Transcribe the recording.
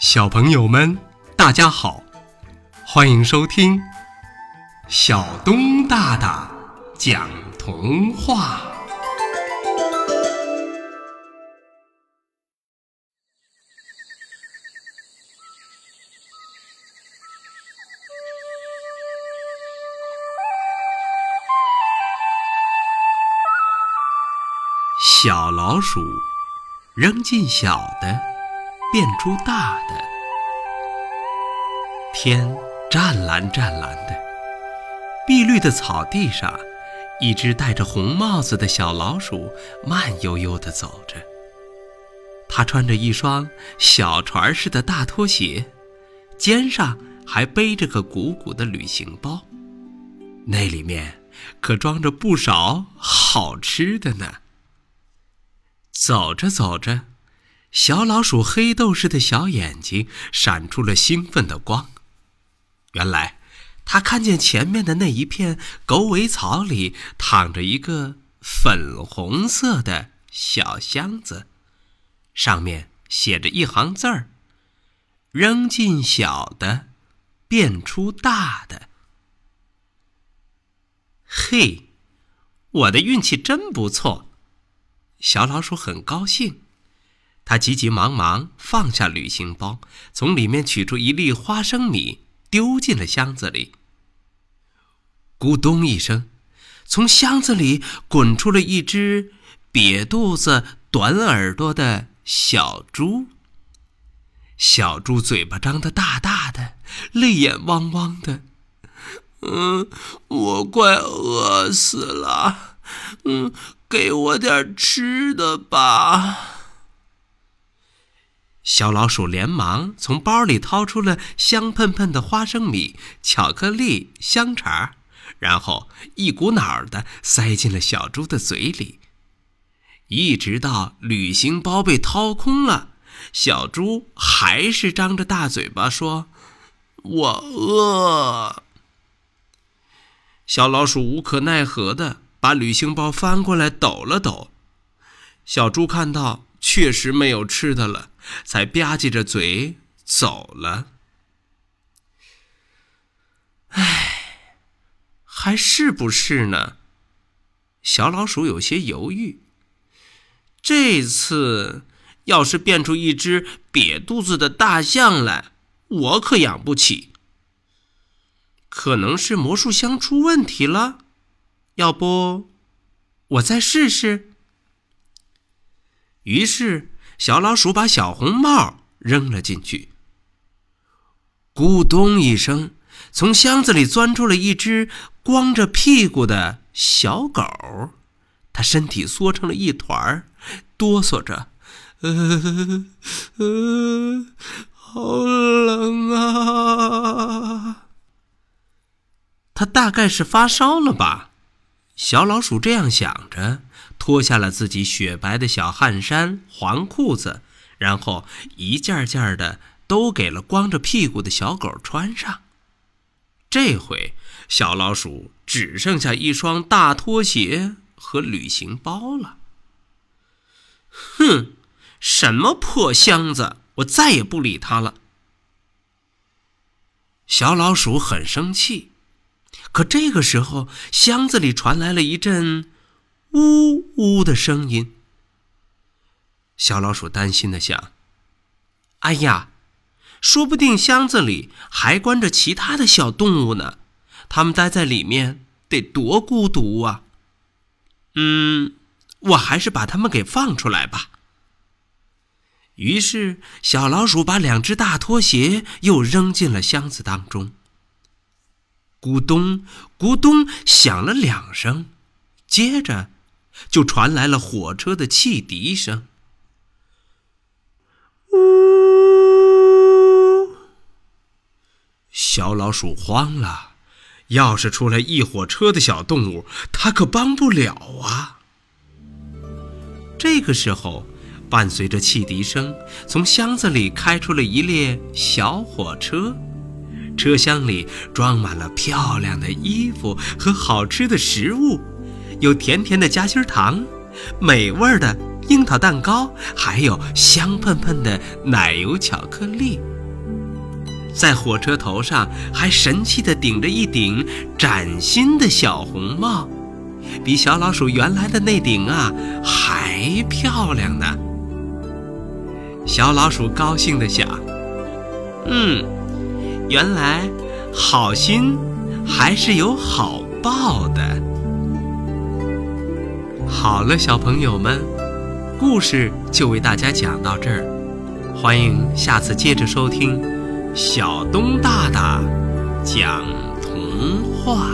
小朋友们，大家好，欢迎收听小东大大讲童话。小老鼠扔进小的。变出大的，天湛蓝湛蓝的，碧绿的草地上，一只戴着红帽子的小老鼠慢悠悠地走着。它穿着一双小船似的大拖鞋，肩上还背着个鼓鼓的旅行包，那里面可装着不少好吃的呢。走着走着。小老鼠黑豆似的小眼睛闪出了兴奋的光。原来，它看见前面的那一片狗尾草里躺着一个粉红色的小箱子，上面写着一行字儿：“扔进小的，变出大的。”嘿，我的运气真不错！小老鼠很高兴。他急急忙忙放下旅行包，从里面取出一粒花生米，丢进了箱子里。咕咚一声，从箱子里滚出了一只瘪肚子、短耳朵的小猪。小猪嘴巴张得大大的，泪眼汪汪的。嗯，我快饿死了。嗯，给我点吃的吧。小老鼠连忙从包里掏出了香喷喷的花生米、巧克力、香肠，然后一股脑儿的塞进了小猪的嘴里。一直到旅行包被掏空了，小猪还是张着大嘴巴说：“我饿。”小老鼠无可奈何的把旅行包翻过来抖了抖。小猪看到。确实没有吃的了，才吧唧着嘴走了。唉，还是不是呢？小老鼠有些犹豫。这次要是变出一只瘪肚子的大象来，我可养不起。可能是魔术箱出问题了，要不我再试试？于是，小老鼠把小红帽扔了进去。咕咚一声，从箱子里钻出了一只光着屁股的小狗，它身体缩成了一团，哆嗦着：“呃呃，好冷啊！”它大概是发烧了吧？小老鼠这样想着。脱下了自己雪白的小汗衫、黄裤子，然后一件件的都给了光着屁股的小狗穿上。这回，小老鼠只剩下一双大拖鞋和旅行包了。哼，什么破箱子！我再也不理它了。小老鼠很生气，可这个时候，箱子里传来了一阵。呜呜的声音。小老鼠担心的想：“哎呀，说不定箱子里还关着其他的小动物呢，它们待在里面得多孤独啊！”嗯，我还是把它们给放出来吧。于是，小老鼠把两只大拖鞋又扔进了箱子当中。咕咚，咕咚，响了两声，接着。就传来了火车的汽笛声。呜！小老鼠慌了，要是出来一火车的小动物，它可帮不了啊。这个时候，伴随着汽笛声，从箱子里开出了一列小火车，车厢里装满了漂亮的衣服和好吃的食物。有甜甜的夹心糖，美味的樱桃蛋糕，还有香喷喷的奶油巧克力。在火车头上还神气地顶着一顶崭新的小红帽，比小老鼠原来的那顶啊还漂亮呢。小老鼠高兴地想：“嗯，原来好心还是有好报的。”好了，小朋友们，故事就为大家讲到这儿，欢迎下次接着收听。小东大大讲童话。